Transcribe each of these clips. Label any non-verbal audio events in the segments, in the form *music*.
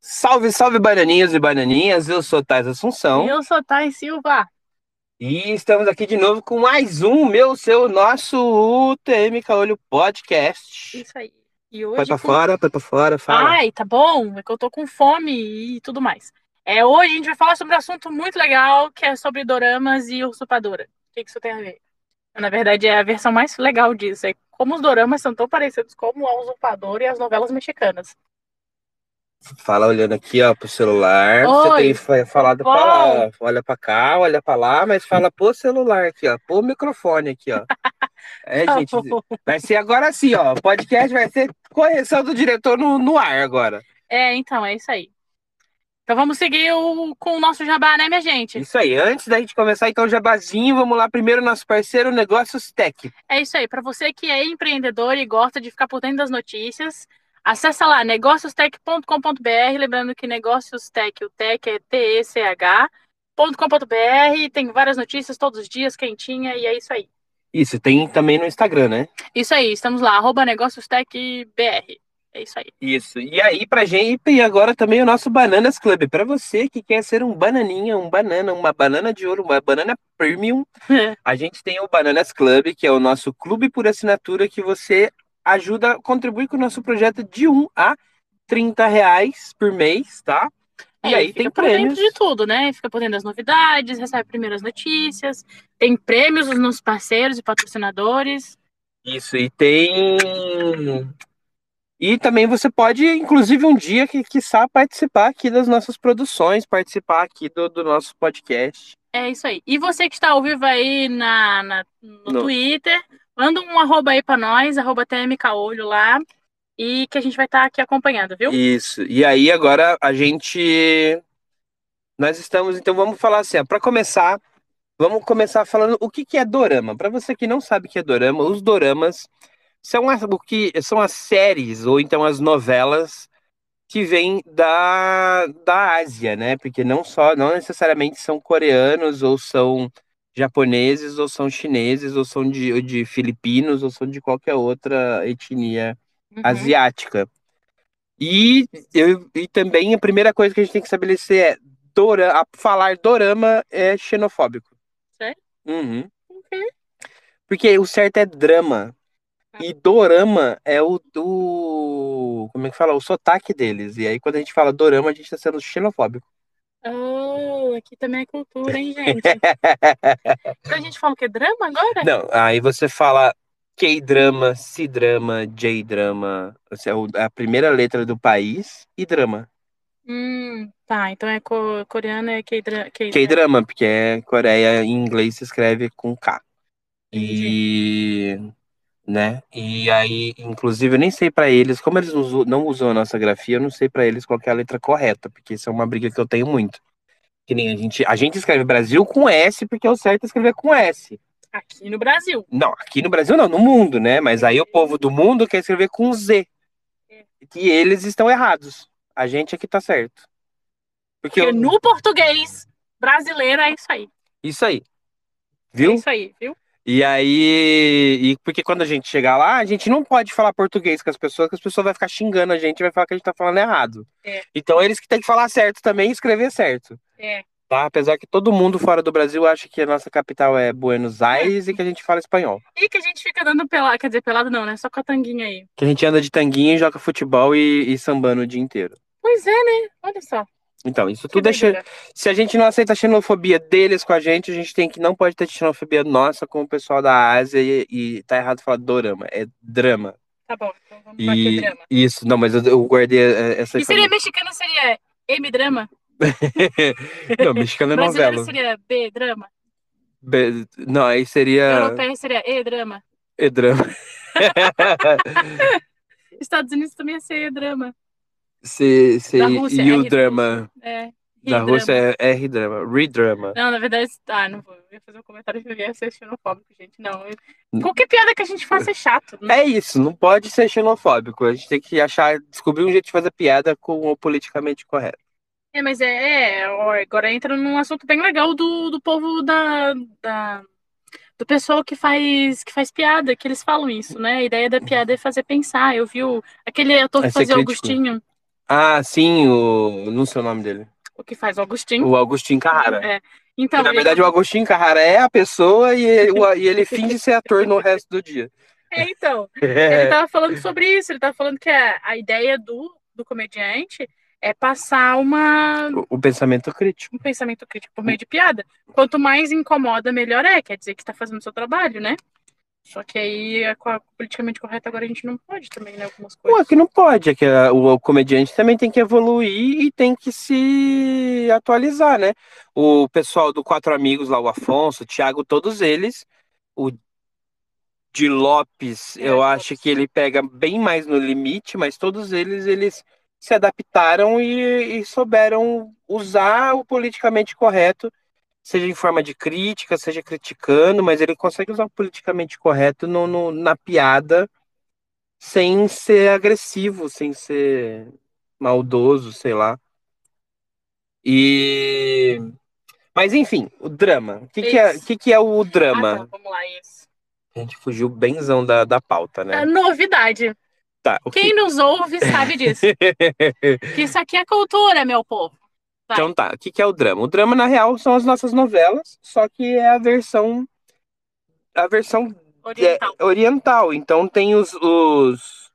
Salve, salve, bananinhos e bananinhas. Eu sou Tais Assunção. E eu sou Thay Silva. E estamos aqui de novo com mais um, meu, seu, nosso UTM Caolho Podcast. Isso aí. E hoje. Vai pra com- fora, vai pra fora, fala. Ai, tá bom. É que eu tô com fome e tudo mais. É, hoje a gente vai falar sobre um assunto muito legal, que é sobre doramas e usurpadora. O que, que isso tem a ver? Na verdade, é a versão mais legal disso. É como os doramas são tão parecidos como a usurpadora e as novelas mexicanas. Fala olhando aqui, ó, pro celular. Você Oi, tem fa- falado bom. pra lá. Olha pra cá, olha pra lá, mas fala pro celular aqui, ó. Pro microfone aqui, ó. *laughs* É, Tá gente, vai ser agora sim, ó. O podcast vai ser correção do diretor no, no ar agora. É, então, é isso aí. Então vamos seguir o- com o nosso jabá, né, minha gente? Isso aí, antes da gente começar, então, o jabazinho, vamos lá. Primeiro, nosso parceiro Negócios Tech. É isso aí. Para você que é empreendedor e gosta de ficar por dentro das notícias, acessa lá negóciostech.com.br. Lembrando que Negócios Tech, o Tech é T-E-C-H.com.br. Tem várias notícias todos os dias, quentinha, e é isso aí. Isso, tem também no Instagram, né? Isso aí, estamos lá, arroba negóciostechbr. É isso aí. Isso. E aí, pra gente, e agora também o nosso Bananas Club. Pra você que quer ser um bananinha, um banana, uma banana de ouro, uma banana premium, *laughs* a gente tem o Bananas Club, que é o nosso clube por assinatura que você ajuda, contribui com o nosso projeto de 1 a 30 reais por mês, tá? E É, aí fica tem por dentro prêmios. de tudo, né? Fica por dentro das novidades, recebe primeiras notícias, tem prêmios dos nossos parceiros e patrocinadores. Isso, e tem. E também você pode, inclusive, um dia, que quiçá, participar aqui das nossas produções, participar aqui do, do nosso podcast. É isso aí. E você que está ao vivo aí na, na- no, No- Twitter, manda um arroba aí pra nós, arroba TMKolho lá, e que a gente vai estar aqui acompanhando, viu? Isso. E aí, agora a gente. Nós estamos, então vamos falar assim, para começar, vamos começar falando o que que é dorama. Para você que não sabe o que é dorama, os doramas são as, o que são as séries ou então as novelas que vêm da, da Ásia, né? Porque não só, não necessariamente são coreanos ou são japoneses ou são chineses ou são de, de filipinos ou são de qualquer outra etnia Uhum. asiática. E, eu, e também a primeira coisa que a gente tem que estabelecer é dora, falar dorama é xenofóbico. Sério? Uhum. Quê? Porque o certo é drama. Ah. E dorama é o, o. Como é que fala? O sotaque deles. E aí, quando a gente fala dorama, a gente tá sendo xenofóbico. Oh, aqui também é cultura, hein, *laughs* gente? Então a gente fala o que? Drama agora? Não, aí você fala K-drama, C-drama, J-drama. É a primeira letra do país e drama. Hum, tá, então é co- coreano, é K-drama. K-drama, porque é Coreia em inglês se escreve com K. E, né? E aí, inclusive, eu nem sei pra eles, como eles não usam, a nossa grafia, eu não sei pra eles qual é a letra correta, porque isso é uma briga que eu tenho muito. Que nem a gente, a gente escreve Brasil com S, porque é o certo é escrever com S. Aqui no Brasil. Não, aqui no Brasil não, no mundo, né? Mas aí o povo do mundo quer escrever com Z. E eles estão errados. A gente aqui tá certo. Porque Porque eu- no português brasileiro é isso aí. isso aí. É Viu? isso aí, viu? E aí, e porque quando a gente chegar lá, a gente não pode falar português com as pessoas, que as pessoas vão ficar xingando a gente, vai falar que a gente tá falando errado. É. Então eles que têm que falar certo também e escrever certo. É. Tá? Apesar que todo mundo fora do Brasil acha que a nossa capital é Buenos Aires e que a gente fala espanhol. E que a gente fica dando pelado, quer dizer, pelado não, né? Só com a tanguinha aí. Que a gente anda de tanguinha e joga futebol e, e sambando o dia inteiro. Pois é, né? Olha só. Então, isso tudo é. Se a gente não aceita a xenofobia deles com a gente, a gente tem que não pode ter xenofobia nossa com o pessoal da Ásia e, e tá errado falar dorama, é drama. Tá bom, então vamos E drama. isso, não, mas eu, eu guardei eh, essa E seria informação. mexicano, seria M-drama. *laughs* Não, mexicano é novela. seria B-drama. Be- Não, aí seria Europeu seria E-drama. é drama. *laughs* Estados Unidos também ia ser E-drama. Se, se, Da Rússia, e o drama É. da. Rússia é R drama, re drama. Não, na verdade, ah, não vou. ia fazer um comentário que eu ia ser xenofóbico, gente. Não. Eu... Qualquer piada que a gente faça é chato. Né? É isso, não pode ser xenofóbico. A gente tem que achar, descobrir um jeito de fazer piada com o politicamente correto. É, mas é, é agora entra num assunto bem legal do, do povo da, da do pessoal que faz que faz piada, que eles falam isso, né? A ideia da piada é fazer pensar. Eu vi o, aquele ator que é fazia Augustinho. Ah, sim, o não sei o nome dele. O que faz o Agostinho. O Agostinho Carrara. É. Então, na verdade, o Agostinho Carrara é a pessoa e ele, e ele finge ser ator no resto do dia. É, então. É. Ele tava falando sobre isso, ele tava falando que a, a ideia do, do comediante é passar uma. O, o, pensamento crítico. Um pensamento crítico por meio de piada. Quanto mais incomoda, melhor é. Quer dizer que está fazendo o seu trabalho, né? Só que aí, é politicamente correto, agora a gente não pode também, né? Algumas coisas. Pô, que não pode. É que a, o, o, comediante também tem que evoluir e tem que se atualizar, né? O pessoal do Quatro Amigos lá, o Afonso, o Thiago, todos eles. O de Lopes, é, eu Lopes. acho que ele pega bem mais no limite, mas todos eles, eles se adaptaram e, e souberam usar o politicamente correto seja em forma de crítica, seja criticando, mas ele consegue usar o politicamente correto no, no, na piada sem ser agressivo, sem ser maldoso, sei lá. E. Mas enfim, o drama. O que, que, é, que, que é o drama? Ah, tá, vamos lá, isso. A gente fugiu benzão da, da pauta, né? É novidade. Tá, Quem que... nos ouve sabe disso. *laughs* que isso aqui é cultura, meu povo. Vai. Então tá, o que, que é o drama? O drama, na real, são as nossas novelas, só que é a versão. A versão oriental. É, oriental. Então tem os, os.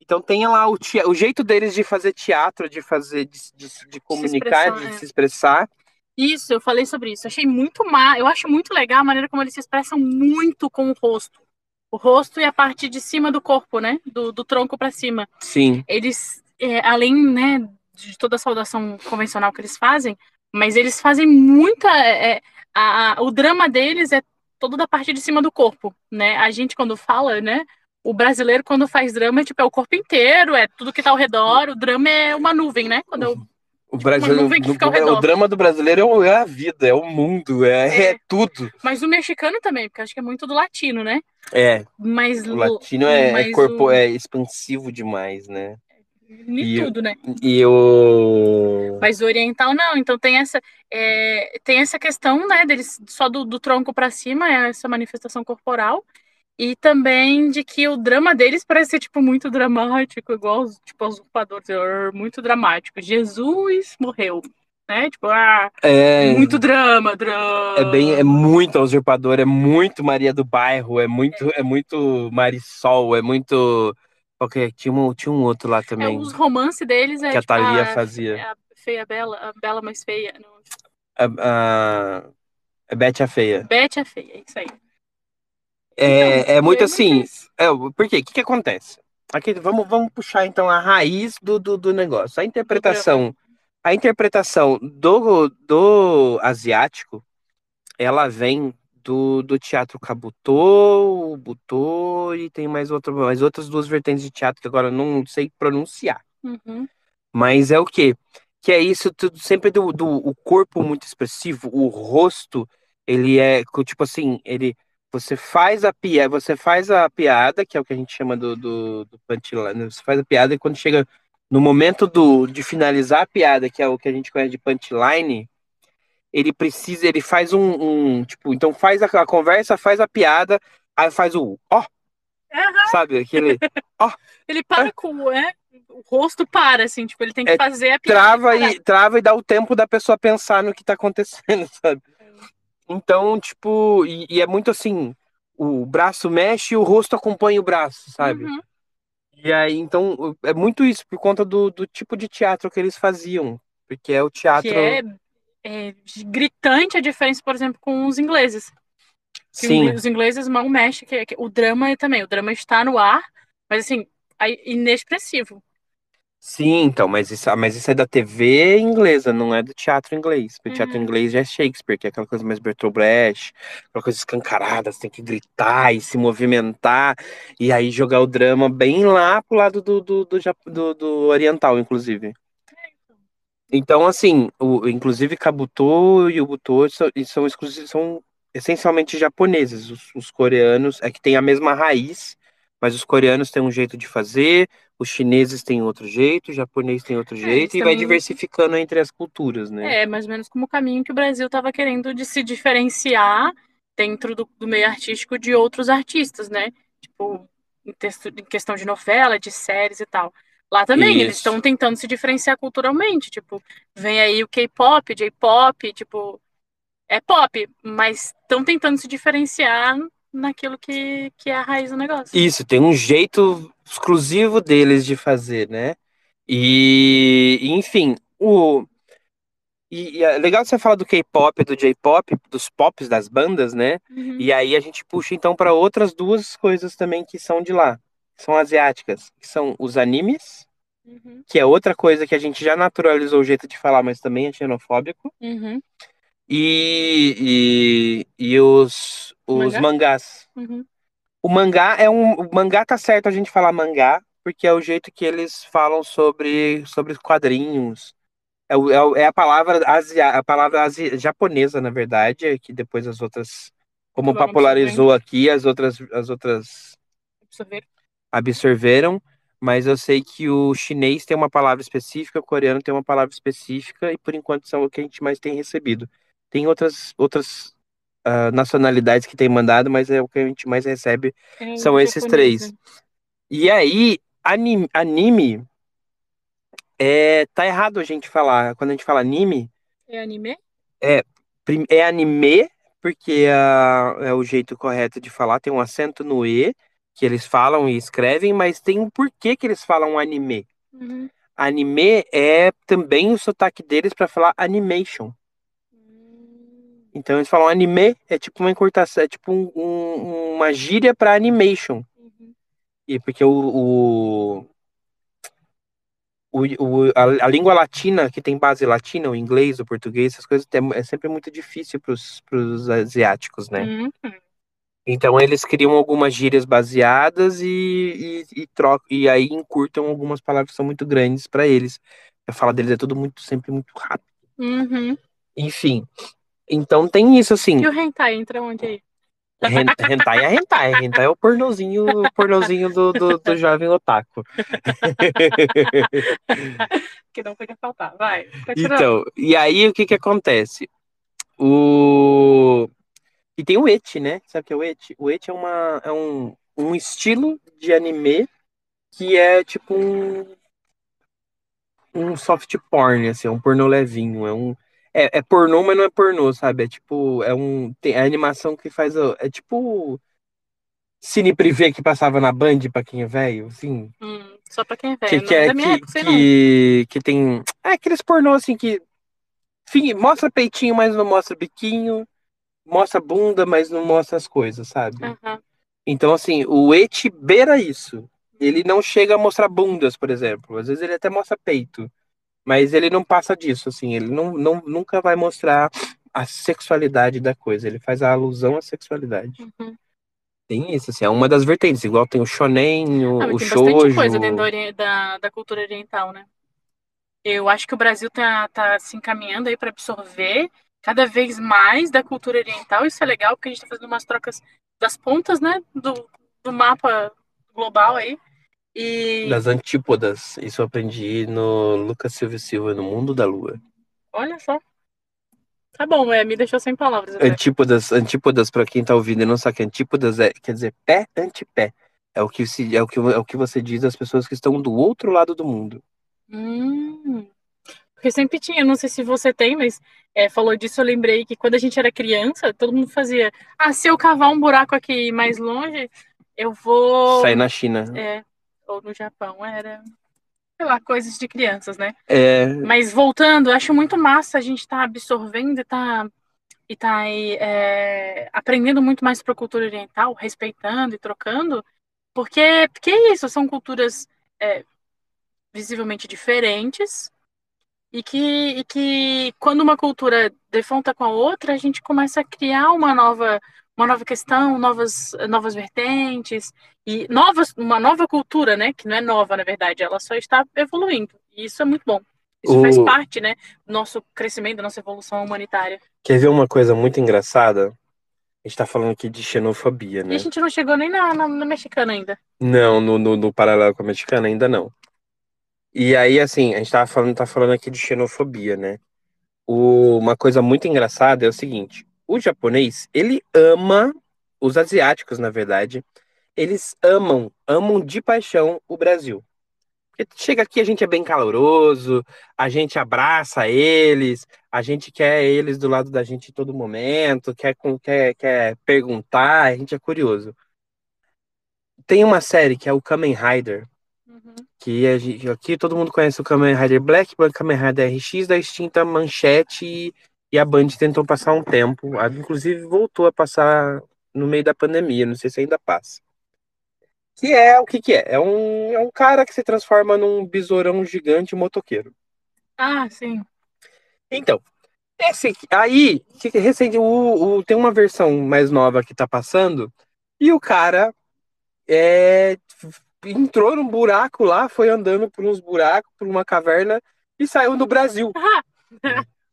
então tem lá o, tia, o jeito deles de fazer teatro, de fazer, de, de, de comunicar, se de é. se expressar. Isso, eu falei sobre isso. Achei muito má. Eu acho muito legal a maneira como eles se expressam muito com o rosto. O rosto e a parte de cima do corpo, né? Do, do tronco para cima. Sim. Eles, é, além, né, de toda a saudação convencional que eles fazem, mas eles fazem muita. É, é, a, a, o drama deles é todo da parte de cima do corpo, né? A gente, quando fala, né? O brasileiro, quando faz drama, é, tipo, é o corpo inteiro, é tudo que tá ao redor. O drama é uma nuvem, né? Quando eu, o, tipo, brasileiro, o drama do brasileiro é, é a vida, é o mundo, é, é, é. tudo. Mas o mexicano também, porque acho que é muito do latino, né? É. Mas o latino é, é corpo, o... é expansivo demais, né? E, tudo, né? E o. Mas o oriental não, então tem essa, é, tem essa questão, né, deles só do, do tronco para cima, é essa manifestação corporal. E também de que o drama deles parece ser, tipo, muito dramático, igual os, tipo, os usurpadores, muito dramático. Jesus morreu, né? Tipo, ah, é, muito drama, drama. É bem, é muito usurpador, é muito Maria do Bairro, é muito, é, é muito Marisol, é muito Ok, tinha um, tinha um outro lá é, também. É, os romances deles é que a tipo, Thalia a, fazia. A feia bela, a bela mais feia. Não. A, a, a Bete a feia. Bete a feia, isso aí. É, então, é muito assim. É, por quê? O que, que acontece? Aqui, vamos, vamos puxar então a raiz do, do, do negócio. A interpretação, a interpretação do, do asiático, ela vem do, do teatro Kabutô, Butô e tem mais, outra, mais outras duas vertentes de teatro que agora não sei pronunciar. Uhum. Mas é o quê? Que é isso tudo sempre do, do o corpo muito expressivo, o rosto, ele é tipo assim, ele você faz a piada, você faz a piada, que é o que a gente chama do, do, do punchline, você faz a piada e quando chega no momento do, de finalizar a piada, que é o que a gente conhece de punchline, ele precisa, ele faz um, um tipo, então faz a, a, conversa, faz a piada, aí faz o ó, uhum. sabe, aquele *laughs* ó. Ele para com, é, o rosto para, assim, tipo, ele tem que é, fazer a piada. Trava e, trava e dá o tempo da pessoa pensar no que tá acontecendo, *laughs* sabe? Então, tipo, e, e, é muito assim, o braço mexe e o rosto acompanha o braço, sabe? Uhum. E aí, então, é muito isso, por conta do, do tipo de teatro que eles faziam. Porque é o teatro. Que é é, gritante a diferença, por exemplo, com os ingleses. Sim. Os ingleses mal mexem, que, que, o drama também, o drama está no ar, mas assim, inexpressivo. Sim, então, mas isso, mas isso é da TV inglesa, não é do teatro inglês. Porque o teatro uhum. inglês já é Shakespeare, que é aquela coisa mais Bertolt Brecht, aquela coisa escancarada, você tem que gritar e se movimentar, e aí jogar o drama bem lá pro lado do, do, do, do, do oriental, inclusive. Então, assim, o, inclusive Kabuto e o Butô são, são são essencialmente japoneses. Os, os coreanos é que tem a mesma raiz, mas os coreanos têm um jeito de fazer, os chineses têm outro jeito, o japonês tem outro jeito, e vai diversificando entre as culturas, né? É, mais ou menos como o caminho que o Brasil estava querendo de se diferenciar dentro do, do meio artístico de outros artistas, né? Tipo, em, texto, em questão de novela, de séries e tal. Lá também, eles Isso. estão tentando se diferenciar culturalmente. Tipo, vem aí o K-pop, J-pop, tipo, é pop, mas estão tentando se diferenciar naquilo que, que é a raiz do negócio. Isso, tem um jeito exclusivo deles de fazer, né? E, enfim, o. E, e é legal você falar do K-pop, do J-pop, dos pops das bandas, né? Uhum. E aí a gente puxa então para outras duas coisas também que são de lá, são asiáticas, que são os animes, Uhum. que é outra coisa que a gente já naturalizou o jeito de falar, mas também é xenofóbico, Uhum. e, e, e os, os Mangá? mangás. Uhum. O mangá é um. O mangá tá certo a gente falar mangá, porque é o jeito que eles falam sobre, sobre quadrinhos. É, é, é a palavra asia, a palavra asi- japonesa, na verdade, que depois as outras. Como popularizou aqui, as outras, as outras. Absorveram, mas eu sei que o chinês tem uma palavra específica, o coreano tem uma palavra específica, e por enquanto são o que a gente mais tem recebido. Tem outras, outras ah, nacionalidades que tem mandado, mas é o que a gente mais recebe É São esses três. e aí, anime, anime é, tá errado a gente falar. Quando a gente fala anime, É anime? prim- é anime, porque ah, é o jeito correto de falar, tem um acento no E, que eles falam e escrevem, mas tem um porquê que eles falam anime. Uhum. Anime é também o sotaque deles para falar animation. Hum. Então eles falam anime, é tipo uma encurtação, é tipo um- um- uma gíria para animation. Uhum. E porque o, o, o, a, a língua latina, que tem base latina, o inglês, o português, essas coisas, é, é sempre muito difícil para os asiáticos, né? Uhum. Então eles criam algumas gírias baseadas e, e, e trocam, e aí encurtam algumas palavras que são muito grandes para eles. A fala deles é tudo muito, sempre muito rápido. Uhum. Enfim. Então tem isso, assim. E o hentai entra onde aí? Hen- Hentai é hentai. Hentai é o pornozinho, o pornozinho do, do, do jovem otaku. *laughs* Que não podia faltar. Vai. continua. Então, e aí o que que acontece? O... E tem o eti, né? Sabe o que é o eti? O eti é, uma, é um, um estilo de anime que é tipo um, um soft porn, assim, é um pornô levinho. É um... É, é pornô, mas não é pornô, sabe? É tipo, é um... Tem a animação que faz... É tipo... Cine privê que passava na Band pra quem é velho, assim. Hum, só pra quem é velho. Que, que, é, que, época, que, que tem. É aqueles pornô assim que. Enfim, mostra peitinho, mas não mostra biquinho. Mostra bunda, mas não mostra as coisas, sabe? Aham. Então, assim, o Eti beira isso. Ele não chega a mostrar bundas, por exemplo. Às vezes ele até mostra peito. Mas ele não passa disso, assim. Ele não, não, nunca vai mostrar a sexualidade da coisa. Ele faz a alusão à sexualidade. Uhum. Tem isso, assim. É uma das vertentes. Igual tem o shonen, o, Ah, o tem bastante shoujo. coisa dentro da, ori- da, da cultura oriental, né? Eu acho que o Brasil tá, tá se encaminhando aí para absorver cada vez mais da cultura oriental. Isso é legal, porque a gente tá fazendo umas trocas das pontas, né? Do, do mapa global aí. E Das antípodas. Isso eu aprendi no Lucas Silva Silva, no Mundo da Lua. olha só. Tá bom, é, me deixou sem palavras. Antípodas, antípodas para quem tá ouvindo e não sabe que antípodas é, quer dizer pé antipé. É o que se é o que, é o que você diz às pessoas que estão do outro lado do mundo. Hum. Porque sempre tinha, não sei se você tem, mas é, falou disso, eu lembrei que quando a gente era criança, todo mundo fazia. Ah, se eu cavar um buraco aqui mais longe, eu vou. Sai na China. É, ou no Japão, era. Sei lá, coisas de crianças, né? É, Mas voltando, eu acho muito massa a gente estar absorvendo e tá, e tá aí, é, aprendendo muito mais para a cultura oriental, respeitando e trocando, porque, porque é isso, são culturas é, visivelmente diferentes e que, e que quando uma cultura defronta com a outra, a gente começa a criar uma nova, uma nova questão, novas, novas vertentes e novas, uma nova cultura, né? Que não é nova, na verdade, ela só está evoluindo. E isso é muito bom. Isso O- faz parte, né, do nosso crescimento, da nossa evolução humanitária. quer ver uma coisa muito engraçada? A gente tá falando aqui de xenofobia, E né? a gente não chegou nem na, na, na mexicana ainda. Não, no, no, no paralelo com a mexicana ainda não. E aí, assim, a gente tava falando, tá falando aqui de xenofobia, né? O- uma coisa muito engraçada é o seguinte: o japonês, ele ama, os asiáticos, na verdade, eles amam, amam de paixão o Brasil. Porque chega aqui, a gente é bem caloroso, a gente abraça eles, a gente quer eles do lado da gente em todo momento, quer, quer, quer perguntar, a gente é curioso. Tem uma série que é o Kamen Rider, Uhum. que a gente- aqui todo mundo conhece o Kamen Rider Black, o Kamen Rider RX da extinta Manchete e, e a Band tentou passar um tempo, a- inclusive voltou a passar no meio da pandemia, não sei se ainda passa. Que é o que que é? É um, é um cara que se transforma num besourão gigante motoqueiro. Ah, sim. Então, esse aí, que que recente, o, o- tem uma versão mais nova que tá passando, e o cara é, entrou num buraco lá, foi andando por uns buracos, por uma caverna, e saiu do Brasil. *laughs*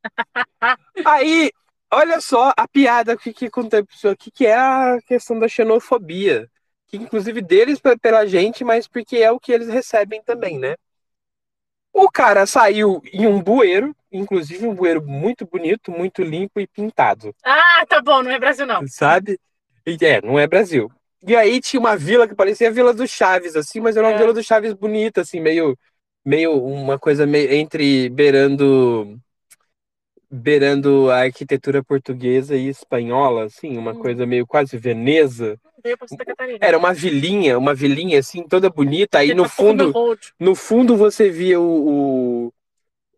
Aí, olha só a piada que, que acontece aqui, que é a questão da xenofobia. Que inclusive deles pe- pela gente, mas porque é o que eles recebem também, né? O cara saiu em um bueiro, inclusive um bueiro muito bonito, muito limpo e pintado, Ah, tá bom, não é Brasil, não. sabe? É, não é Brasil. E aí tinha uma vila que parecia a Vila do Chaves, assim, mas era uma É. Vila do Chaves bonita, assim, meio, meio uma coisa meio entre beirando beirando a arquitetura portuguesa e espanhola, assim, uma Hum. coisa meio quase Veneza. Era uma vilinha, uma vilinha assim, toda bonita. Aí no Tá fundo, no fundo você via o,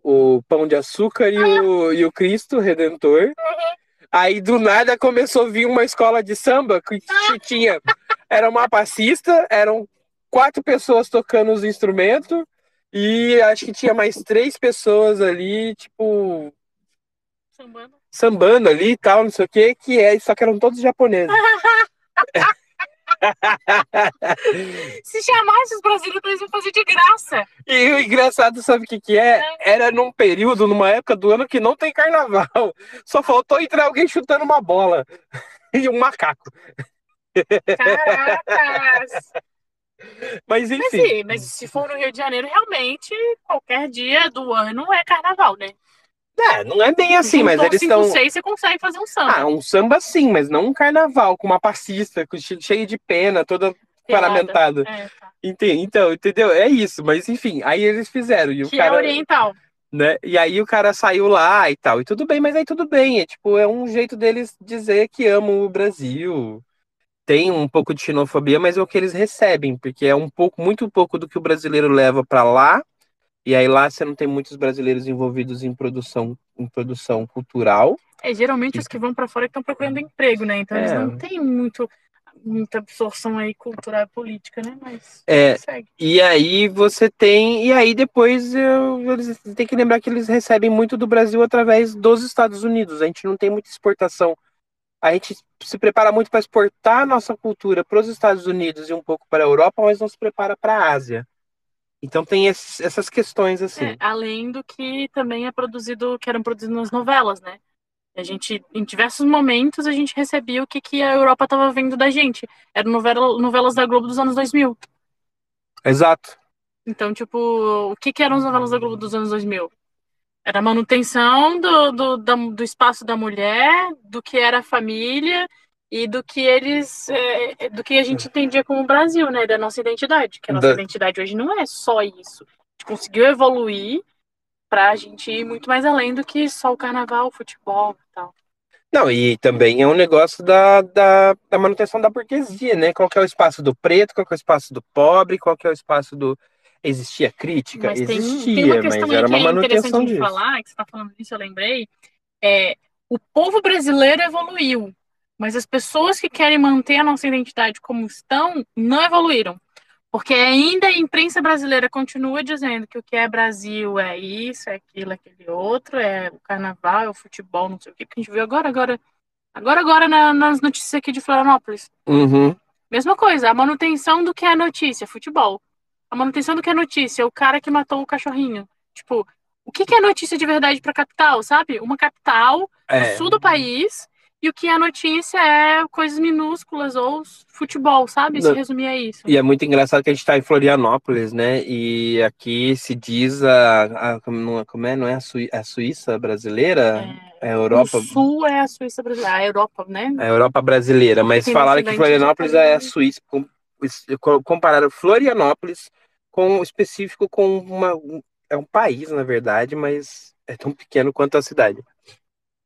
o, o pão de açúcar e o, e o Cristo Redentor. Aí do nada começou a vir uma escola de samba que t- tinha. Era uma passista, eram quatro pessoas tocando os instrumentos e acho que tinha mais três pessoas ali, tipo, Sambando. sambando ali e tal, não sei o que, que é, só que eram todos japoneses. *laughs* *laughs* Se chamasse os brasileiros, eles iam fazer de graça. E o engraçado, sabe o que que é? Era num período, numa época do ano que não tem carnaval. Só faltou entrar alguém chutando uma bola. *laughs* E um macaco. Caracas! *laughs* Mas Mas, enfim. sim, mas se for no Rio de Janeiro, realmente, qualquer dia do ano é carnaval, né? É, não é bem assim, mas Juntou eles cinco, estão. você consegue fazer um samba. Ah, um samba sim, mas não um carnaval, com uma passista, com che- cheio de pena, toda Pelada. paramentada. É, tá. Então, entendeu? É isso, mas enfim, aí eles fizeram. E o Que cara, é oriental. né? E aí o cara saiu lá e tal. E tudo bem, mas aí tudo bem. É tipo, é um jeito deles dizer que amam o Brasil. Tem um pouco de xenofobia, mas é o que eles recebem, porque é um pouco, muito pouco do que o brasileiro leva para lá. E aí lá você não tem muitos brasileiros envolvidos em produção, em produção cultural. É, geralmente os que vão pra fora que estão procurando emprego, né? Então eles É. não têm muito, muita absorção aí cultural e política, né? Mas É. E aí você tem. E aí depois eu, eles têm que lembrar que eles recebem muito do Brasil através dos Estados Unidos. A gente não tem muita exportação. A gente se prepara muito para exportar a nossa cultura para os Estados Unidos e um pouco para a Europa, mas não se prepara para a Ásia. Então tem esses- essas questões assim. É, além do que também é produzido, que eram produzidos nas novelas, né? A gente, em diversos momentos, a gente recebia o que, que a Europa estava vendo da gente. Eram novela, novelas da Globo dos anos 2000. Exato. Então, tipo, o que, que eram as novelas da Globo dos anos 2000? Era a manutenção do, do, da- do espaço da mulher, do que era a família e do que eles, é, do que a gente entendia como Brasil, né? Da nossa identidade. Que a nossa Da- identidade hoje não é só isso. A gente conseguiu evoluir pra gente ir muito mais além do que só o carnaval, o futebol e tal. Não, e também é um negócio da, da, da manutenção da burguesia, né? Qual que é o espaço do preto, qual que é o espaço do pobre, qual que é o espaço do. Existia crítica? Mas tem, Existia, tem uma mas era que uma é interessante manutenção de disso. falar, que você está falando disso, eu lembrei. É, o povo brasileiro evoluiu, mas as pessoas que querem manter a nossa identidade como estão não evoluíram. Porque ainda a imprensa brasileira continua dizendo que o que é Brasil é isso, é aquilo, é aquele outro, é o carnaval, é o futebol, não sei o que, que a gente viu agora, agora, agora, agora na- nas notícias aqui de Florianópolis. Uhum. Mesma coisa, a manutenção do que é notícia, futebol. A manutenção do que é notícia, o cara que matou o cachorrinho. Tipo, o que que é notícia de verdade pra capital, sabe? Uma capital É. sul do país E o que é notícia é coisas minúsculas ou futebol, sabe? Se resumir a isso. E é muito engraçado que a gente está em Florianópolis, né? E aqui se diz a, a como é- é, não é a, Sui- a Suíça brasileira, é a Europa, O sul é a Suíça brasileira, a Europa, né? a Europa brasileira, mas Tem falaram que Florianópolis é a. Suíça, com- com- compararam Florianópolis com específico com uma um- é um país, na verdade, mas é tão pequeno quanto a cidade.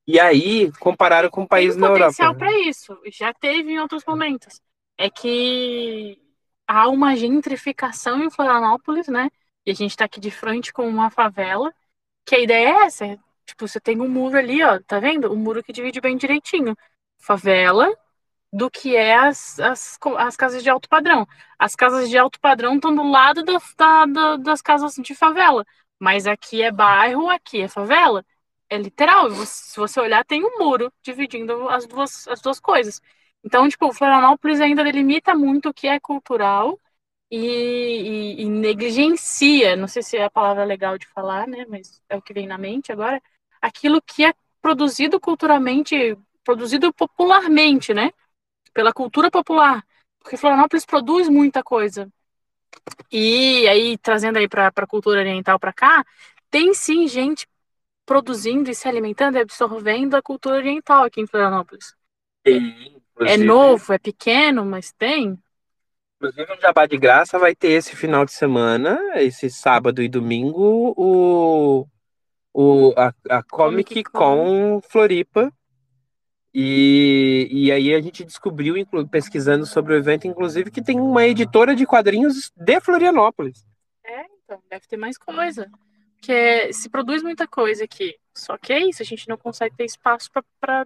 E aí compararam com um país tem na potencial Europa. para isso. Já teve em outros momentos. É que há uma gentrificação em Florianópolis, né? E a gente tá aqui de frente com uma favela, que a ideia é essa. é, Tipo, você tem um muro ali, ó, tá vendo? O muro que divide bem direitinho. Favela do que é as, as, as casas de alto padrão. As casas de alto padrão estão do lado da, da- da- das casas de favela. Mas aqui é bairro, aqui é favela. É literal. Se você olhar, tem um muro dividindo as duas, as duas coisas. Então, tipo, Florianópolis ainda delimita muito o que é cultural e, e- e negligencia, não sei se é a palavra legal de falar, né? Mas é o que vem na mente agora, aquilo que é produzido culturalmente, produzido popularmente, né? Pela cultura popular. Porque Florianópolis produz muita coisa. E aí, trazendo aí para a cultura oriental para cá, tem sim gente produzindo e se alimentando e absorvendo a cultura oriental aqui em Florianópolis. Tem, É novo, é pequeno, mas tem. Inclusive, um Jabá de Graça vai ter esse final de semana, esse sábado e domingo, o, o, a, a Comic Comic Con Floripa. E, e aí a gente descobriu, pesquisando sobre o evento, inclusive, que tem uma editora de quadrinhos de Florianópolis. É, então, deve ter mais coisa. Porque se produz muita coisa aqui. Só que é isso, a gente não consegue ter espaço para.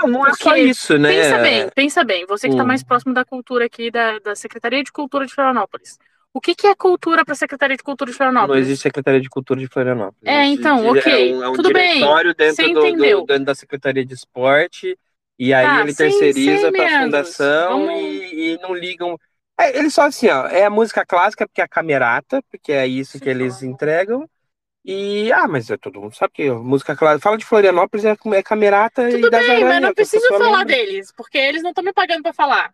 Não, não é só isso, né? Pensa bem, pensa bem. Você que está Hum. mais próximo da cultura aqui, da, da Secretaria de Cultura de Florianópolis. O que, que é cultura para a Secretaria de Cultura de Não Florianópolis? existe Secretaria de Cultura de Florianópolis. É, então, ok, É um, é um tudo bem, você do, do- entendeu. dentro da Secretaria de Esporte. E aí Tá, ele terceiriza para a fundação e, e não ligam. É, eles só assim, ó, é a música clássica porque é a camerata, porque é isso que eles entregam. E, ah, mas é, todo mundo sabe que a música clássica. Fala de Florianópolis, é, é camerata Tudo e das bem, mas aranhas, não que as preciso falar lembram. deles, porque eles não estão me pagando para falar.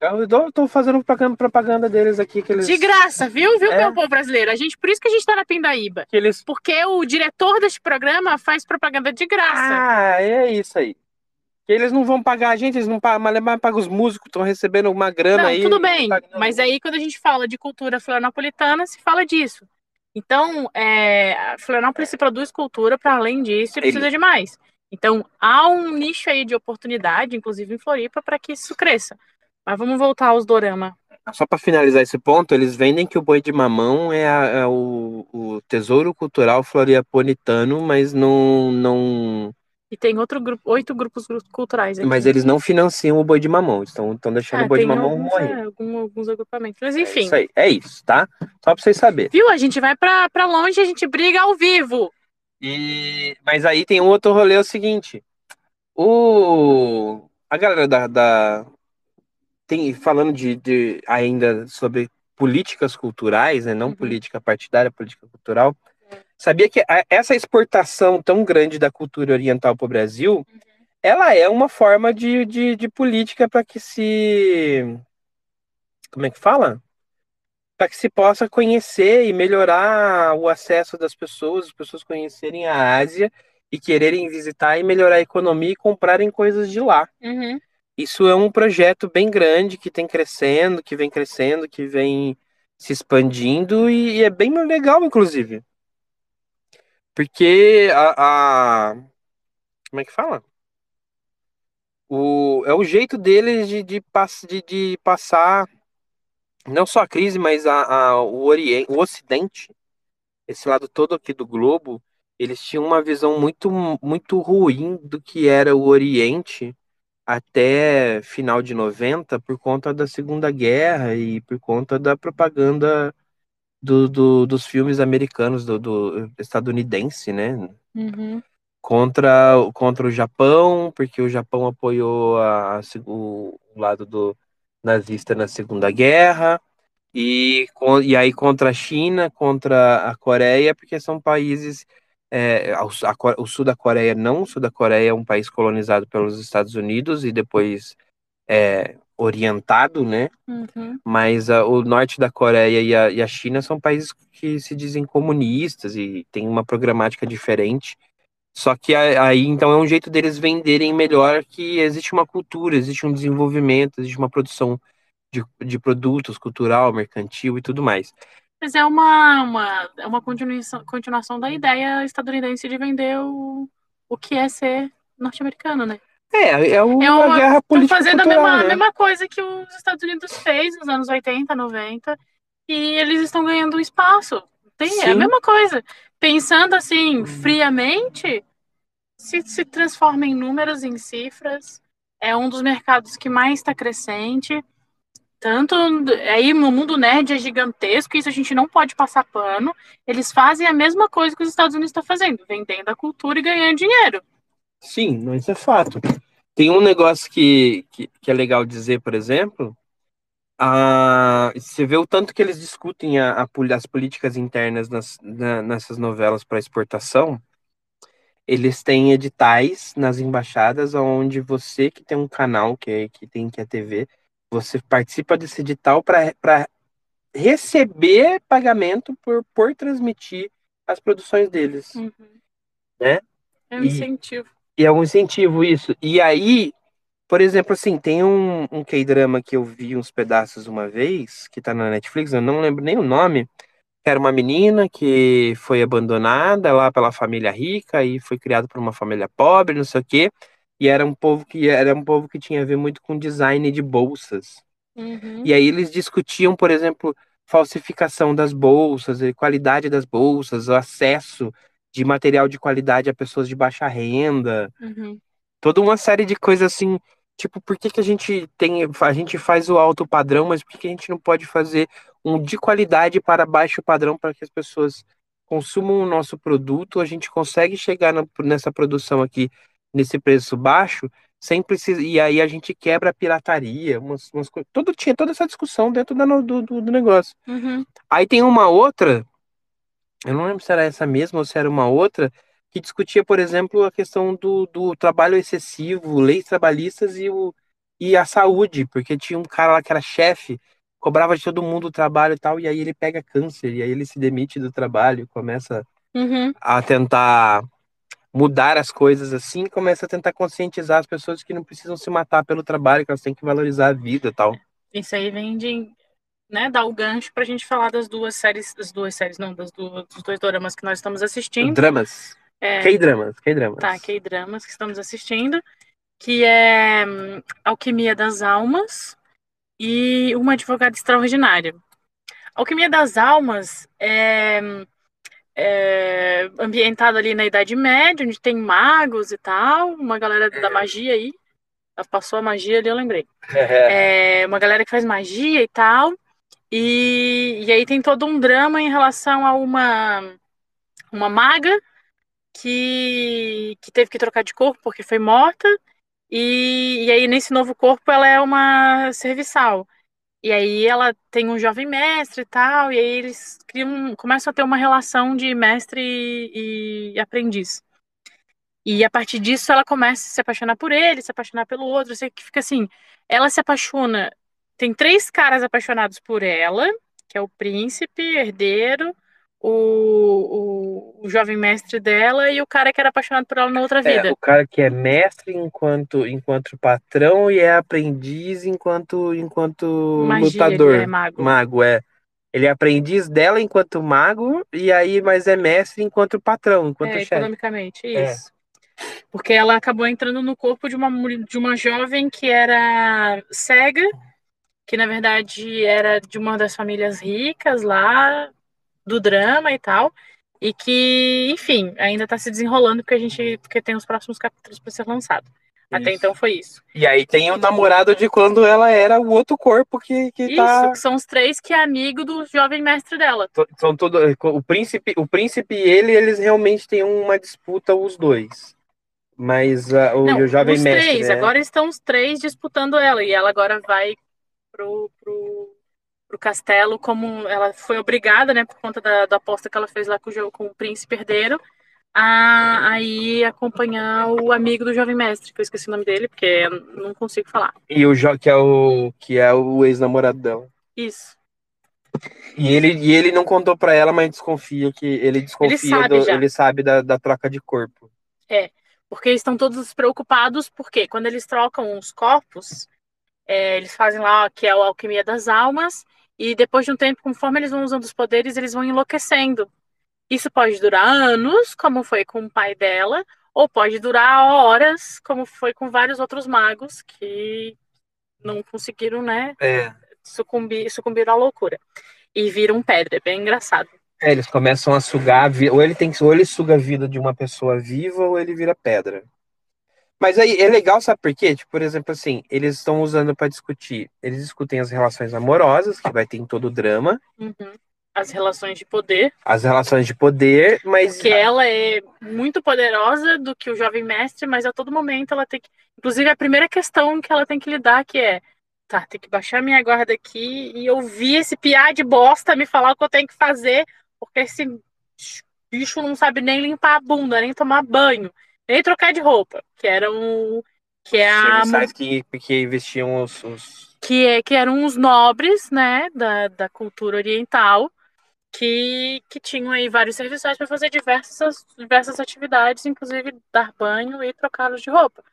Eu dou- tô fazendo propaganda, propaganda deles aqui, que eles. De graça, viu, viu, É. meu povo brasileiro? A gente, por isso que a gente tá na Pindaíba. Que eles... Porque o diretor deste programa faz propaganda de graça. Ah, é isso aí. Eles não vão pagar a gente, eles não pagam, mas pagam os músicos, estão recebendo uma grana Não, aí. tudo bem, pagando- mas aí quando a gente fala de cultura florianopolitana, se fala disso. Então, é, a Florianópolis se produz cultura para além disso e precisa de mais. Então, há um nicho aí de oportunidade, inclusive em Floripa, para que isso cresça. Mas vamos voltar aos dorama. Só para finalizar esse ponto, eles vendem que o boi de mamão é, a- é o, o tesouro cultural floriapolitano, mas não, não, E tem outro grupo, oito grupos gru- culturais aqui. mas eles não financiam o boi de mamão, estão, estão deixando Ah, o boi de mamão alguns, morrer. é, algum- alguns agrupamentos. Mas É enfim, isso aí, é isso, tá? Só para vocês saberem. viu? A gente vai pra pra longe e a gente briga ao vivo. E, mas aí tem um outro rolê, é o seguinte. O, a galera da, da- tem falando de, de ainda sobre políticas culturais, né? Não Uhum. política partidária, política cultural. Sabia que a- essa exportação tão grande da cultura oriental para o Brasil, ela é uma forma de, de, de política para que se como é que fala? Para que se possa conhecer e melhorar o acesso das pessoas, as pessoas conhecerem a Ásia e quererem visitar e melhorar a economia e comprarem coisas de lá. Uhum. Isso é um projeto bem grande que tem crescendo, que vem crescendo, que vem se expandindo e, e é bem legal, inclusive. Porque a, a- como é que fala? O, é o jeito deles de, de, de, de passar não só a crise, mas a, a- o, Oriente, o Ocidente, esse lado todo aqui do globo, eles tinham uma visão muito, muito ruim do que era o Oriente até final de 90 por conta da Segunda Guerra e por conta da propaganda do, do- dos filmes americanos, do, do estadunidense, né? Uhum. Contra, contra o Japão, porque o Japão apoiou a, a o, lado do nazista na Segunda Guerra, e, e aí contra a China, contra a Coreia, porque são países é, a, o sul da Coreia não, o sul da Coreia é um país colonizado pelos Estados Unidos e depois é, orientado, né? Uhum. Mas a, o norte da Coreia e a, e a China são países que se dizem comunistas e tem uma programática diferente. Só que aí, então, é um jeito deles venderem melhor que existe uma cultura, existe um desenvolvimento, existe uma produção de, de produtos cultural, mercantil e tudo mais. Mas é uma, uma, é uma continuação, continuação da ideia estadunidense de vender o, o que é ser norte-americano, né? É, é, uma, é uma guerra política. Estão fazendo cultural, a mesma, né? a mesma coisa que os Estados Unidos fez nos anos 80, 90, e eles estão ganhando espaço. Tem, é a mesma coisa. Pensando assim, friamente, se, se transforma em números, em cifras. É um dos mercados que mais está crescente. Tanto aí no mundo nerd é gigantesco, isso a gente não pode passar pano. Eles fazem a mesma coisa que os Estados Unidos estão fazendo, vendendo a cultura e ganhando dinheiro. Sim, mas é fato. Tem um negócio que, que, que é legal dizer, por exemplo, a, você vê o tanto que eles discutem a, a as políticas internas nas, na, nessas novelas para exportação. Eles têm editais nas embaixadas onde você que tem um canal, que, é, que tem que é TV, você participa desse edital para receber pagamento por, por transmitir as produções deles. Uhum. Né? É um incentivo. E é um incentivo isso. E aí, por exemplo, assim, tem um, um K-drama que eu vi uns pedaços uma vez, que tá na Netflix, eu não lembro nem o nome. Era uma menina que foi abandonada lá pela família rica e foi criada por uma família pobre, não sei o quê. E era um povo que era um povo que tinha a ver muito com design de bolsas. Uhum. E aí eles discutiam, por exemplo, falsificação das bolsas, qualidade das bolsas, o acesso de material de qualidade a pessoas de baixa renda, uhum. toda uma série de coisas assim, tipo, por que, que a gente tem, a gente faz o alto padrão, mas por que, a gente não pode fazer um de qualidade para baixo padrão para que as pessoas consumam o nosso produto, a gente consegue chegar na, nessa produção aqui nesse preço baixo, sem precisar, e aí a gente quebra a pirataria, umas, umas coisas, todo, tinha toda essa discussão dentro da, do, do, do negócio. Uhum. Aí tem uma outra eu não lembro se era essa mesma ou se era uma outra, que discutia, por exemplo, a questão do, do trabalho excessivo, leis trabalhistas e, o, e a saúde, porque tinha um cara lá que era chefe, cobrava de todo mundo o trabalho e tal, e aí ele pega câncer, e aí ele se demite do trabalho, começa uhum. a tentar mudar as coisas assim, começa a tentar conscientizar as pessoas que não precisam se matar pelo trabalho, que elas têm que valorizar a vida e tal. Isso aí vem de né, dar o gancho para a gente falar das duas séries, das duas séries, não, das duas, dos dois dramas que nós estamos assistindo. Dramas. É, K-dramas, K-dramas. Tá, K-dramas que estamos assistindo, que é hum, Alquimia das Almas e Uma Advogada Extraordinária. Alquimia das Almas é, é ambientado ali na Idade Média, onde tem magos e tal, uma galera da magia aí. Passou a magia ali, eu lembrei. É, uma galera que faz magia e tal. E, e aí tem todo um drama em relação a uma, uma maga que, que teve que trocar de corpo porque foi morta. E, e aí, nesse novo corpo, ela é uma serviçal. E aí ela tem um jovem mestre e tal, e aí eles criam, começam a ter uma relação de mestre e, e aprendiz. E a partir disso ela começa a se apaixonar por ele, se apaixonar pelo outro, você que fica assim, ela se apaixona tem três caras apaixonados por ela, que é o príncipe, herdeiro, o, o, o, jovem mestre dela e o cara que era apaixonado por ela na outra vida. É, o cara que é mestre enquanto, enquanto patrão e é aprendiz enquanto, enquanto Magia, lutador. É mago. mago, é. Ele é aprendiz dela enquanto mago, e aí, mas é mestre enquanto patrão, enquanto é, chefe. Economicamente, isso. É. Porque ela acabou entrando no corpo de uma, de uma jovem que era cega que na verdade era de uma das famílias ricas lá do drama e tal, e que, enfim, ainda está se desenrolando porque a gente porque tem os próximos capítulos para ser lançado. Isso. Até então foi isso. E aí tem o namorado de quando ela era o outro corpo que, que isso, tá... que são os três que é amigo do jovem mestre dela. São todo, o príncipe, o príncipe e ele, eles realmente têm uma disputa os dois. Mas uh, o, Não, o jovem os mestre. Três. Né? Agora estão os três disputando ela. E ela agora vai pro, pro, pro castelo como ela foi obrigada, né, por conta da, da aposta que ela fez lá com o, com o príncipe herdeiro, a aí acompanhar o amigo do jovem mestre, que eu esqueci o nome dele, porque eu não consigo falar. E o que é o que é o ex-namorado dela. Isso. E ele, e ele não contou pra ela, mas desconfia que ele desconfia sabe do- ele sabe da, da troca de corpo. Porque eles estão todos preocupados, porque quando eles trocam os corpos, é, eles fazem lá que é a alquimia das almas, e depois de um tempo, conforme eles vão usando os poderes, eles vão enlouquecendo. Isso pode durar anos, como foi com o pai dela, ou pode durar horas, como foi com vários outros magos que não conseguiram, né, É. sucumbir, sucumbir à loucura. E viram pedra, é bem engraçado. É, eles começam a sugar, ou ele tem ou ele suga a vida de uma pessoa viva, ou ele vira pedra. Mas aí é legal, sabe por quê? Tipo, por exemplo, assim, eles estão usando pra discutir. Eles discutem as relações amorosas, que vai ter em todo o drama, Uhum. As relações de poder, as relações de poder, mas que ela é muito poderosa do que o jovem mestre, mas a todo momento ela tem que. Inclusive, a primeira questão que ela tem que lidar que é. Tá, tem que baixar minha guarda aqui e ouvir esse piá de bosta me falar o que eu tenho que fazer, porque esse bicho não sabe nem limpar a bunda, nem tomar banho, nem trocar de roupa, que era um. Que é a que, que vestiam os, os- que, é, que eram os nobres, né, da, da cultura oriental, que, que tinham aí vários serviçais para fazer diversas, diversas atividades, inclusive dar banho e trocá-los de roupa.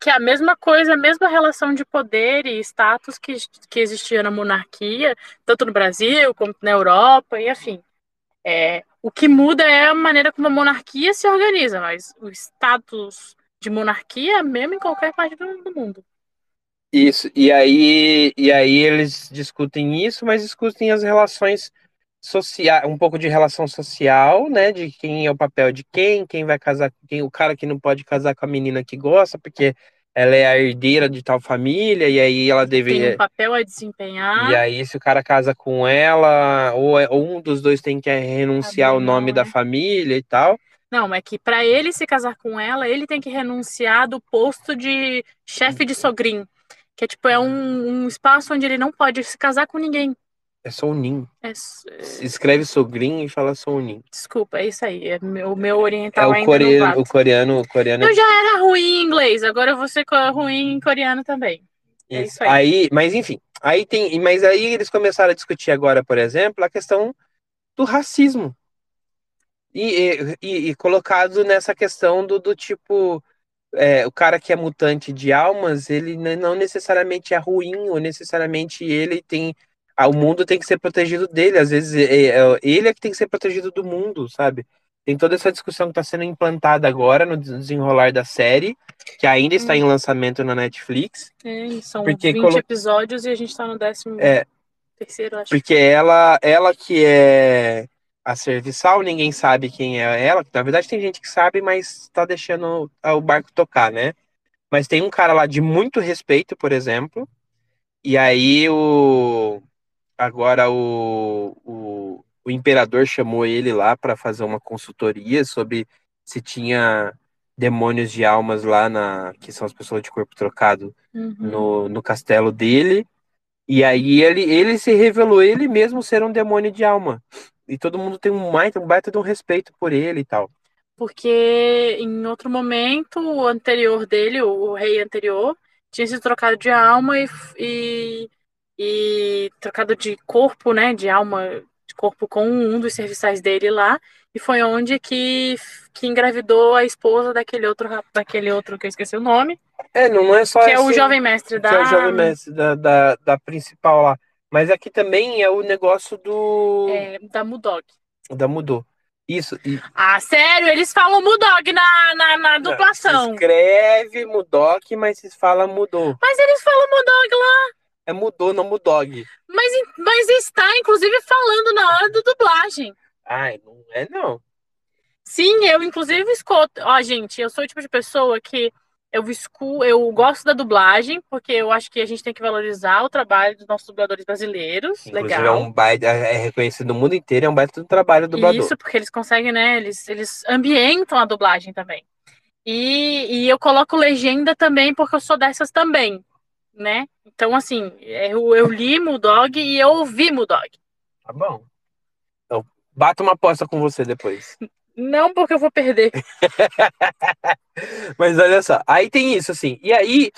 Que é a mesma coisa, a mesma relação de poder e status que, que existia na monarquia, tanto no Brasil como na Europa e afim. É, o que muda é a maneira como a monarquia se organiza, mas o status de monarquia é mesmo em qualquer parte do, do mundo. Isso, e aí, e aí eles discutem isso, mas discutem as relações sociais, um pouco de relação social, né? De quem é o papel de quem, quem vai casar com quem, o cara que não pode casar com a menina que gosta, porque ela é a herdeira de tal família, e aí ela Tem deveria. um papel a desempenhar. E aí, se o cara casa com ela, ou, é- ou um dos dois tem que renunciar Abrir o nome mão, da né? família e tal. Não, é que para ele se casar com ela, ele tem que renunciar do posto de chefe de sogrinho. Que é tipo, é um, um espaço onde ele não pode se casar com ninguém. É Sounin. É é- Escreve sogrinho e fala Sounin. desculpa, é isso aí. É meu, o meu É oriental o ainda não coreano, o coreano, o coreano Eu já era ruim em inglês, agora eu vou ser ruim em coreano também. É Isso. isso aí. mas enfim, aí tem, mas aí eles começaram a discutir agora, por exemplo, a questão do racismo. E, e, e colocado nessa questão do, do tipo, é, o cara que é mutante de almas, ele não necessariamente é ruim, ou necessariamente ele tem. O mundo tem que ser protegido dele. Às vezes é, ele é que tem que ser protegido do mundo, sabe? Tem toda essa discussão que está sendo implantada agora no desenrolar da série, que ainda está em lançamento na Netflix. É, são Porque 20 colo- episódios e a gente tá no décimo É. terceiro, acho. Porque ela, ela que é a serviçal, ninguém sabe quem é ela. Na verdade, tem gente que sabe, mas tá deixando o barco tocar, né? Mas tem um cara lá de muito respeito, por exemplo. E aí o agora o, o, o imperador chamou ele lá para fazer uma consultoria sobre se tinha demônios de almas lá na que são as pessoas de corpo trocado Uhum. no, no castelo dele. E aí ele, ele se revelou ele mesmo ser um demônio de alma. E todo mundo tem um baita, um baita de um respeito por ele e tal. Porque em outro momento, o anterior dele, o, o rei anterior, tinha se trocado de alma e, e, e trocado de corpo, né? De alma, de corpo com um dos serviçais dele lá. E foi onde que, que engravidou a esposa daquele outro, daquele outro que eu esqueci o nome, É, não, não é só que é o jovem mestre que da. é o jovem mestre da, da, da principal lá. Mas aqui também é o negócio do. é, da Mudog. Da mudou. Isso. E, Ah, sério? Eles falam Mudog na, na, na se duplação. escreve Mudok, mas se fala mudou. Mas eles falam Mudog lá. É mudou, não mudog. Mas, mas está, inclusive, falando na hora da dublagem. Ai, não é não. Sim, eu inclusive escuto. Ó, gente, eu sou o tipo de pessoa que eu escu... eu gosto da dublagem, porque eu acho que a gente tem que valorizar o trabalho dos nossos dubladores brasileiros. Inclusive Legal. é um baita, é reconhecido no mundo inteiro, é um baita do trabalho do dublador. Isso, porque eles conseguem, né? Eles, eles ambientam a dublagem também. E, e eu coloco legenda também, porque eu sou dessas também, né? Então, assim, eu, eu li Mudog e eu ouvi Mudog. Tá bom. Então, bato uma aposta com você depois. Não porque eu vou perder. *laughs* Mas olha só, aí tem isso, assim. E aí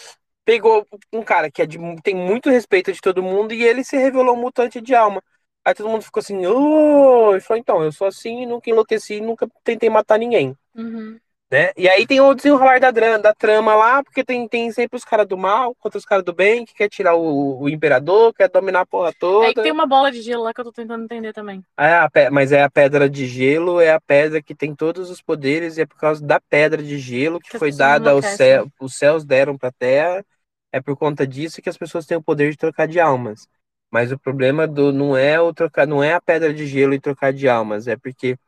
pegou um cara que é de, tem muito respeito de todo mundo e ele se revelou um mutante de alma. Aí todo mundo ficou assim, oh! e falou, então, eu sou assim, nunca enlouqueci, nunca tentei matar ninguém. Uhum. Né? E aí tem o desenrolar da, da trama lá, porque tem, tem sempre os caras do mal contra os caras do bem, que quer tirar o, o imperador, quer dominar a porra toda. Aí tem uma bola de gelo lá que eu tô tentando entender também. É, mas é a pedra de gelo, é a pedra que tem todos os poderes, e é por causa da pedra de gelo que, que foi dada ao céu, os céus deram pra terra, é por conta disso que as pessoas têm o poder de trocar de almas. Mas o problema do não é o trocar, não é a pedra de gelo e trocar de almas, é porque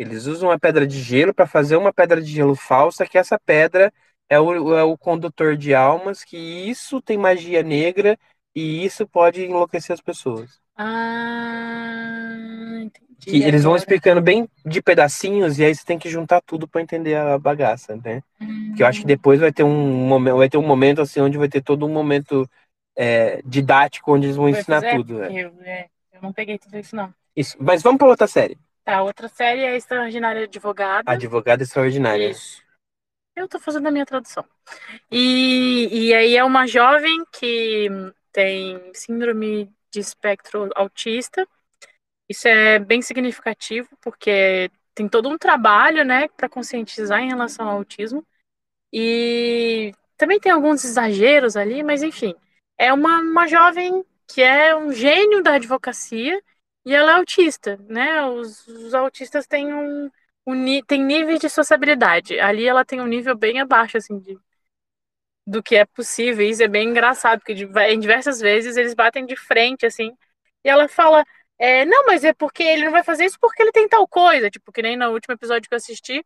eles usam a pedra de gelo para fazer uma pedra de gelo falsa, que essa pedra é o, é o condutor de almas, que isso tem magia negra e isso pode enlouquecer as pessoas. Ah, entendi. Que eles vão explicando bem de pedacinhos e aí você tem que juntar tudo para entender a bagaça, né? Hum. Porque eu acho que depois vai ter um momento, vai ter um momento assim onde vai ter todo um momento é, didático onde eles vão ensinar tudo. É. Eu, é, eu não peguei tudo isso não. Isso. Mas vamos para outra série. Tá, outra série é Extraordinária Advogada. Advogada Extraordinária. Isso. Eu tô fazendo a minha tradução. E, e aí é uma jovem que tem síndrome de espectro autista. Isso é bem significativo, porque tem todo um trabalho, né, para conscientizar em relação ao autismo. E também tem alguns exageros ali, mas enfim. É uma, uma jovem que é um gênio da advocacia e ela é autista, né? Os, os autistas têm um, um tem níveis de sociabilidade. Ali ela tem um nível bem abaixo, assim, de, do que é possível. Isso é bem engraçado, porque em diversas vezes eles batem de frente, assim, e ela fala. É, não, mas é porque ele não vai fazer isso porque ele tem tal coisa. Tipo, que nem no último episódio que eu assisti,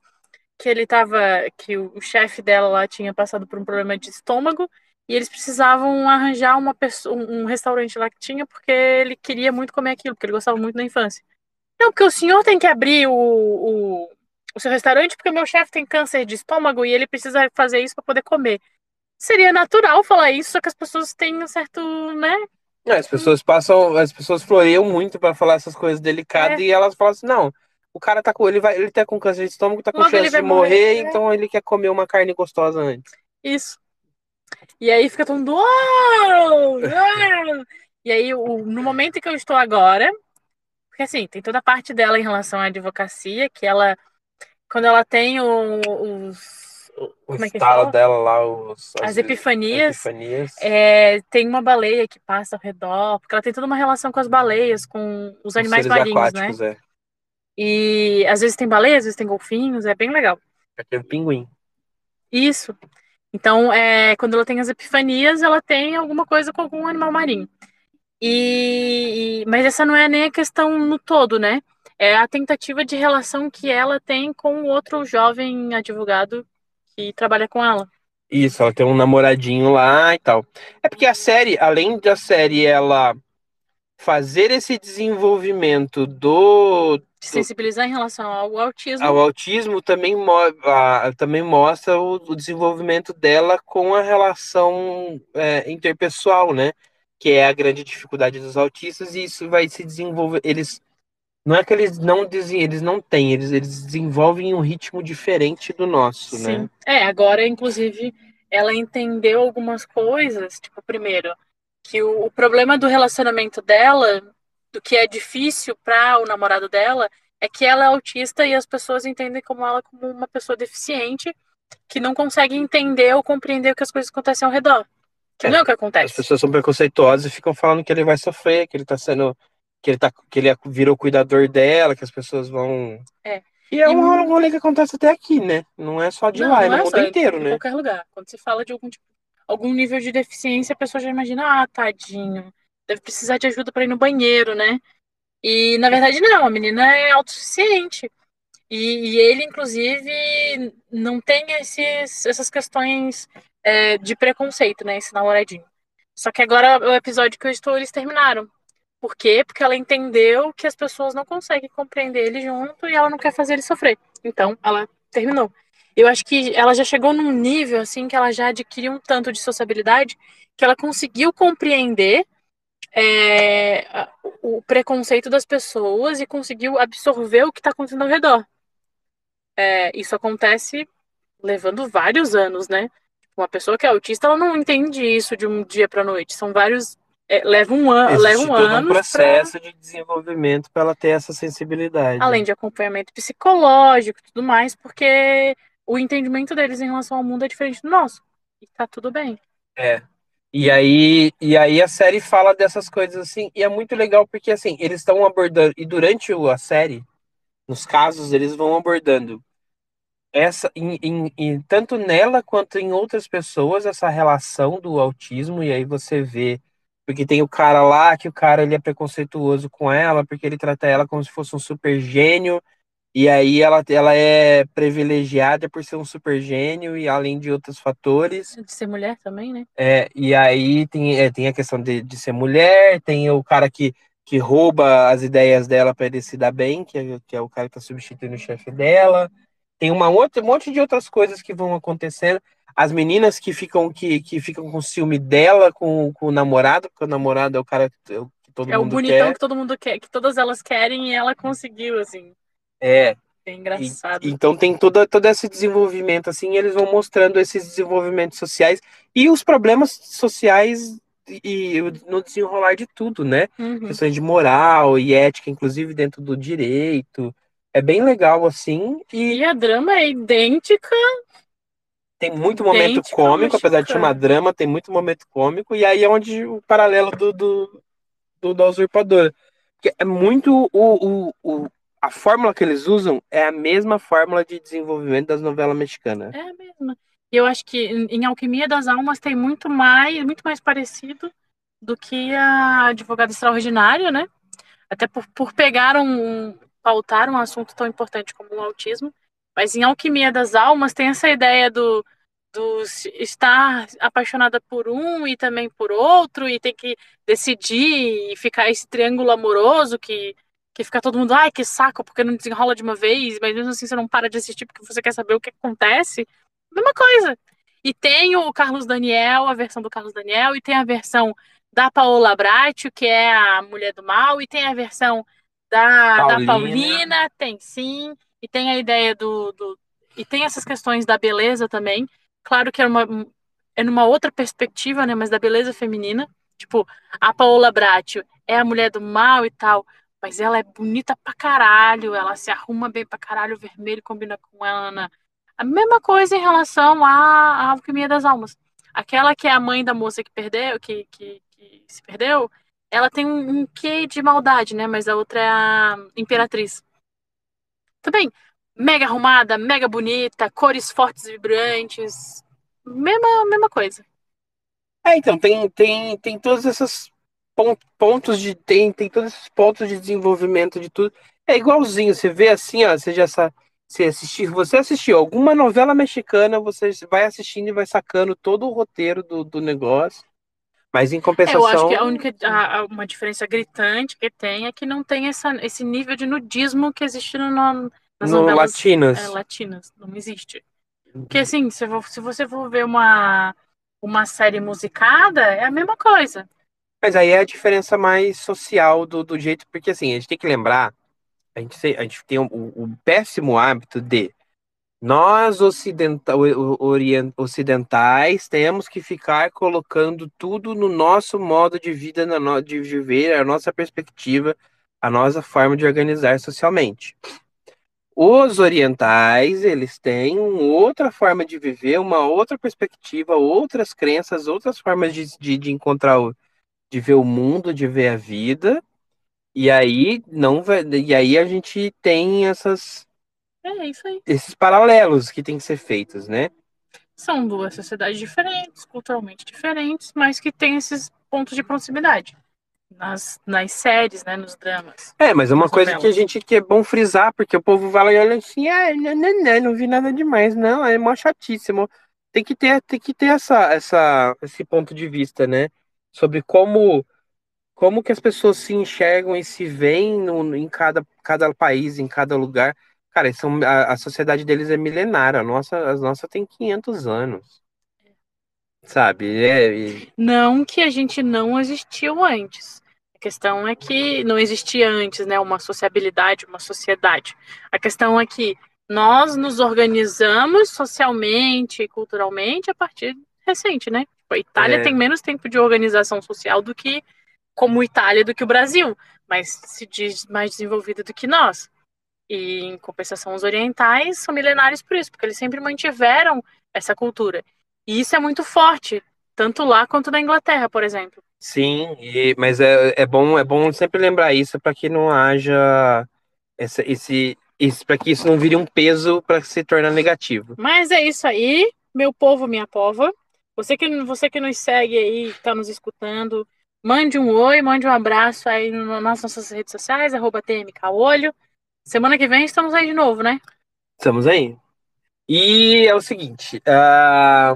que ele tava. que o, o chefe dela lá tinha passado por um problema de estômago e eles precisavam arranjar uma pessoa, um restaurante lá que tinha, porque ele queria muito comer aquilo, porque ele gostava muito da infância. Não, porque o senhor tem que abrir o, o, o seu restaurante, porque o meu chefe tem câncer de estômago e ele precisa fazer isso para poder comer. Seria natural falar isso, só que as pessoas têm um certo, né? É, as pessoas passam, as pessoas floreiam muito para falar essas coisas delicadas é. e elas falam assim, não, o cara tá com ele vai, ele tá com câncer de estômago, tá com Logo chance de morrer, morrer, né? então ele quer comer uma carne gostosa antes. Isso. E aí fica todo mundo. E aí, no momento em que eu estou agora, porque assim, tem toda a parte dela em relação à advocacia, que ela, quando ela tem o, os. O é estalo dela lá, os, as, as epifanias, epifanias. É, tem uma baleia que passa ao redor, porque ela tem toda uma relação com as baleias, com os animais marinhos, né? É. E às vezes tem baleias, às vezes tem golfinhos, é bem legal. Aquele pinguim. Isso. Então, é, quando ela tem as epifanias, ela tem alguma coisa com algum animal marinho. E, mas essa não é nem a questão no todo, né? É a tentativa de relação que ela tem com outro jovem advogado que trabalha com ela. Isso, ela tem um namoradinho lá e tal. É porque a série, além da série ela fazer esse desenvolvimento do de sensibilizar em relação ao autismo. Ao autismo também, mo a, também mostra o, o, desenvolvimento dela com a relação é, interpessoal, né? Que é a grande dificuldade dos autistas, e isso vai se desenvolver. Eles não é que eles não dizem, eles não têm, eles, eles desenvolvem um ritmo diferente do nosso, Sim. né? É, agora, inclusive, ela entendeu algumas coisas, tipo, primeiro, que o, o problema do relacionamento dela do que é difícil para o namorado dela é que ela é autista e as pessoas entendem como ela como uma pessoa deficiente que não consegue entender ou compreender o que as coisas acontecem ao redor. Que é, não é o que acontece. As pessoas são preconceituosas e ficam falando que ele vai sofrer, que ele tá sendo que ele tá que ele virou cuidador dela, que as pessoas vão É. E é e... um rolê que acontece até aqui, né? Não é só de não, lá, é no é mundo inteiro, em né? Em qualquer lugar. Quando se fala de algum tipo, algum nível de deficiência, a pessoa já imagina, ah, tadinho deve precisar de ajuda para ir no banheiro, né? E na verdade não, a menina é autossuficiente. E, e ele, inclusive, não tem esses, essas questões é, de preconceito, né? Esse namoradinho. Só que agora o episódio que eu estou, eles terminaram. Por quê? Porque ela entendeu que as pessoas não conseguem compreender ele junto e ela não quer fazer ele sofrer. Então, ela terminou. Eu acho que ela já chegou num nível assim que ela já adquiriu um tanto de sociabilidade que ela conseguiu compreender é, o preconceito das pessoas e conseguiu absorver o que está acontecendo ao redor. é, isso acontece levando vários anos, né? Uma pessoa que é autista, ela não entende isso de um dia para noite. São vários. É, leva um ano. Leva um todo ano. um processo pra... de desenvolvimento para ela ter essa sensibilidade. Além de acompanhamento psicológico e tudo mais, porque o entendimento deles em relação ao mundo é diferente do nosso. E tá tudo bem. É. E aí, e aí a série fala dessas coisas assim, e é muito legal porque assim, eles estão abordando, e durante a série, nos casos, eles vão abordando essa em, em, em, tanto nela quanto em outras pessoas essa relação do autismo e aí você vê porque tem o cara lá que o cara ele é preconceituoso com ela porque ele trata ela como se fosse um super gênio. E aí ela, ela é privilegiada por ser um super gênio e além de outros fatores. De ser mulher também né? É e aí tem, é, tem a questão de, de ser mulher tem o cara que que rouba as ideias dela para ele se dar bem que é, que é o cara que está substituindo o chefe dela. Tem uma outra, um monte de outras coisas que vão acontecendo. As meninas que ficam que, que ficam com ciúme dela, com, com o namorado, porque o namorado é o cara que, que todo é mundo quer. É o bonitão quer. que todo mundo quer, que todas elas querem e ela conseguiu, assim. É. É engraçado. E, então tem todo, todo esse desenvolvimento, assim, e eles vão mostrando esses desenvolvimentos sociais e os problemas sociais e, e no desenrolar de tudo, né? Uhum. Questões de moral e ética, inclusive dentro do direito. É bem legal, assim. E, e a drama é idêntica. Tem muito momento cômico, apesar de chamar drama, tem muito momento cômico. E aí é onde o paralelo do, do, do da usurpadora. Porque é muito. O, o, o, a fórmula que eles usam é a mesma fórmula de desenvolvimento das novelas mexicanas. É a mesma. E eu acho que em Alquimia das Almas tem muito mais, muito mais parecido do que a Advogada Extraordinária, né? Até por, por pegar um, pautar um assunto tão importante como o autismo, mas em Alquimia das Almas tem essa ideia do, do estar apaixonada por um e também por outro, e ter que decidir e ficar esse triângulo amoroso que, que fica todo mundo, ai, que saco, porque não desenrola de uma vez, mas mesmo assim você não para de assistir porque você quer saber o que acontece. Mesma coisa. E tem o Carlos Daniel, a versão do Carlos Daniel, e tem a versão da Paola Bracho, que é a mulher do mal, e tem a versão da Paulina. da Paulina, tem sim, e tem a ideia do, do, e tem essas questões da beleza também. Claro que é uma é numa outra perspectiva, né, mas da beleza feminina. Tipo, a Paola Bracho é a mulher do mal e tal, mas ela é bonita pra caralho, ela se arruma bem pra caralho, o vermelho combina com ela na... A mesma coisa em relação à, à Alquimia das Almas. Aquela que é a mãe da moça que perdeu, que, que, que se perdeu, ela tem um, um quê de maldade, né? Mas a outra é a Imperatriz. Também, mega arrumada, mega bonita, cores fortes e vibrantes. Mesma, mesma coisa. É, então, tem, tem, tem todos esses pontos de. Tem, tem todos esses pontos de desenvolvimento de tudo. É igualzinho, você vê assim, ó, você já sabe. Se assistir, você assistiu alguma novela mexicana, você vai assistindo e vai sacando todo o roteiro do, do negócio. Mas em compensação. eu acho que a única a, uma diferença gritante que tem é que não tem essa, esse nível de nudismo que existe no, nas no novelas latinas. É, latinas. Não existe. Porque assim, se, se você for ver uma, uma série musicada, é a mesma coisa. Mas aí é a diferença mais social do, do jeito, porque assim, a gente tem que lembrar, a gente, a gente tem o, o péssimo hábito de nós ocidentais temos que ficar colocando tudo no nosso modo de vida, de viver, a nossa perspectiva, a nossa forma de organizar socialmente. Os orientais, eles têm outra forma de viver, uma outra perspectiva, outras crenças, outras formas de, de, de encontrar, o, de ver o mundo, de ver a vida. E aí não e aí a gente tem essas é isso aí. Esses paralelos que têm que ser feitos, né? São duas sociedades diferentes, culturalmente diferentes, mas que têm esses pontos de proximidade. Nas, nas séries, né, nos dramas. É, mas é uma coisa novelas. que a gente que é bom frisar, porque o povo vai lá e olha assim, ah, não, não, não, não vi nada demais, não, é mó chatíssimo. Tem que ter, tem que ter essa, essa, esse ponto de vista, né? Sobre como como que as pessoas se enxergam e se veem no, em cada, cada país, em cada lugar. Cara, são, a, a sociedade deles é milenária, a nossa, a nossa tem 500 anos. Sabe? É, Não que a gente não existiu antes. A questão é que não existia antes, né, uma sociabilidade, uma sociedade. A questão é que nós nos organizamos socialmente, culturalmente a partir recente, né? A Itália É. tem menos tempo de organização social do que como Itália do que o Brasil, mas se diz mais desenvolvida do que nós. E em compensação, os orientais são milenários por isso, porque eles sempre mantiveram essa cultura. E isso é muito forte, tanto lá quanto na Inglaterra, por exemplo. Sim, e- mas é, é bom é bom sempre lembrar isso para que não haja essa, esse, esse para que isso não vire um peso para se tornar negativo. Mas é isso aí, meu povo, minha pova. Você que, você que nos segue aí, está nos escutando, mande um oi, mande um abraço aí nas nossas redes sociais, arroba TMKolho. Semana que vem estamos aí de novo, né? Estamos aí. E é o seguinte, ah,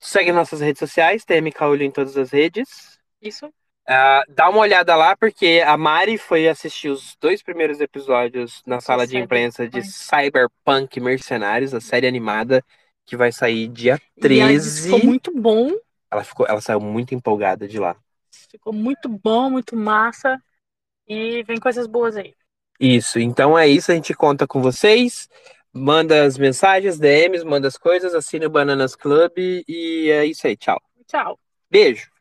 segue nossas redes sociais, TMK Olho em todas as redes. Isso. Ah, dá uma olhada lá, porque a Mari foi assistir os dois primeiros episódios na sala de imprensa de Cyberpunk Mercenários, a série animada que vai sair dia E ela disse 13. que ficou muito bom, Ela, ficou, ela saiu muito empolgada de lá. ficou muito bom, muito massa. E vem coisas boas aí. Isso, então é isso, a gente conta com vocês. Manda as mensagens, DMs, manda as coisas, assina o Bananas Club e é isso aí, tchau. Tchau. Beijo!